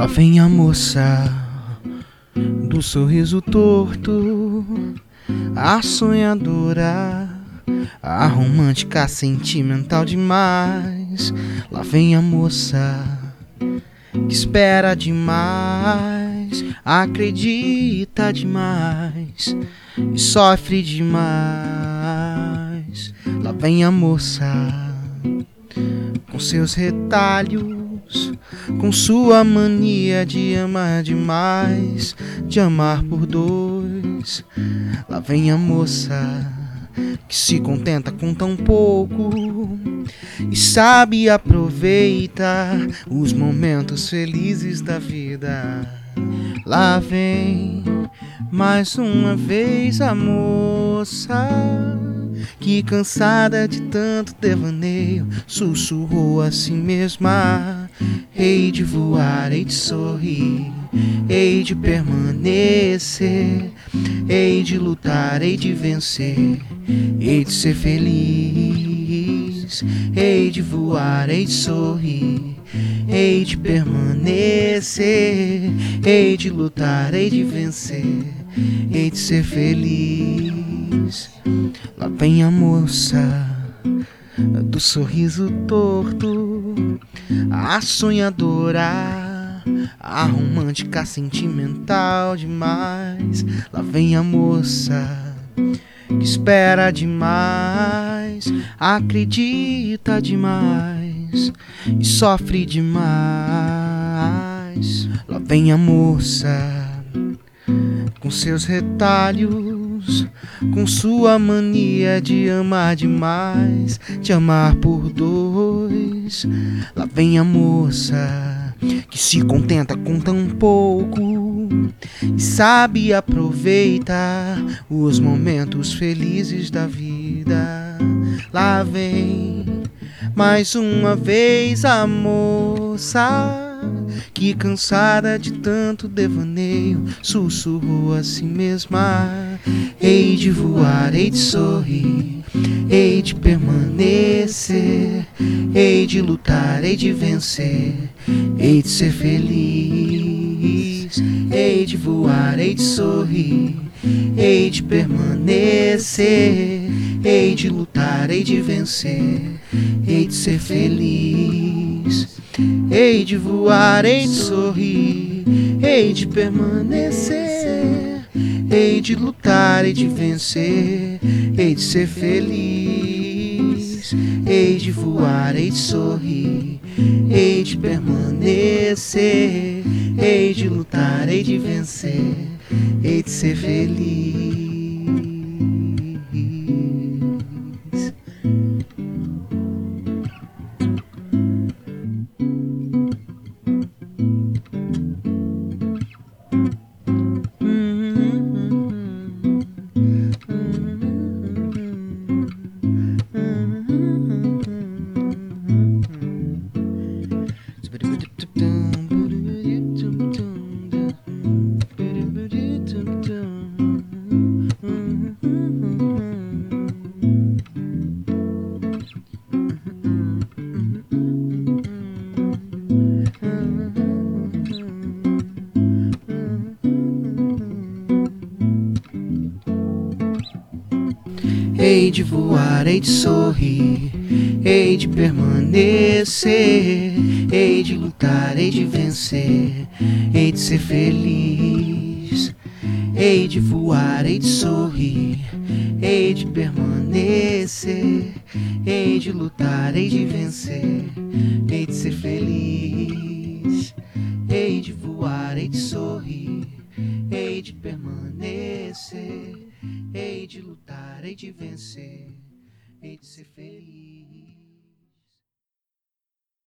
Lá vem a moça do sorriso torto, a sonhadora, a romântica sentimental demais. Lá vem a moça que espera demais, acredita demais e sofre demais. Lá vem a moça com seus retalhos com sua mania de amar demais, de amar por dois. Lá vem a moça que se contenta com tão pouco e sabe aproveitar os momentos felizes da vida. Lá vem mais uma vez a moça que cansada de tanto devaneio sussurrou a si mesma: Hei de voar, hei de sorrir, hei de permanecer, hei de lutar, hei de vencer, hei de ser feliz, hei de voar, hei de sorrir. Hei de permanecer, hei de lutar, hei de vencer, hei de ser feliz. Lá vem a moça do sorriso torto, a sonhadora, a romântica sentimental demais. Lá vem a moça que espera demais, acredita demais e sofre demais. Lá vem a moça com seus retalhos, com sua mania de amar demais, de amar por dois. Lá vem a moça que se contenta com tão pouco e sabe aproveitar os momentos felizes da vida. Lá vem mais uma vez a moça que cansada de tanto devaneio sussurrou a si mesma: Hei de voar, hei de sorrir, hei de permanecer, hei de lutar, hei de vencer, hei de ser feliz, hei de voar, hei de sorrir, hei de permanecer, hei de lutar, hei de vencer, hei de ser feliz. Hei de voar, hei de sorrir, hei de permanecer, hei de lutar, hei de vencer, hei de ser feliz. Hei de voar, hei de sorrir, hei de permanecer, hei de lutar, hei de vencer, hei de ser feliz. Hei de voar, hei de sorrir, hei de permanecer, hei de lutar, hei de vencer, hei de ser feliz. Hei de voar, hei de sorrir, hei de permanecer, hei de lutar, hei de vencer, hei de ser feliz. Hei de voar, hei de sorrir, hei de permanecer. Hei de lutar, hei de vencer, hei de ser feliz.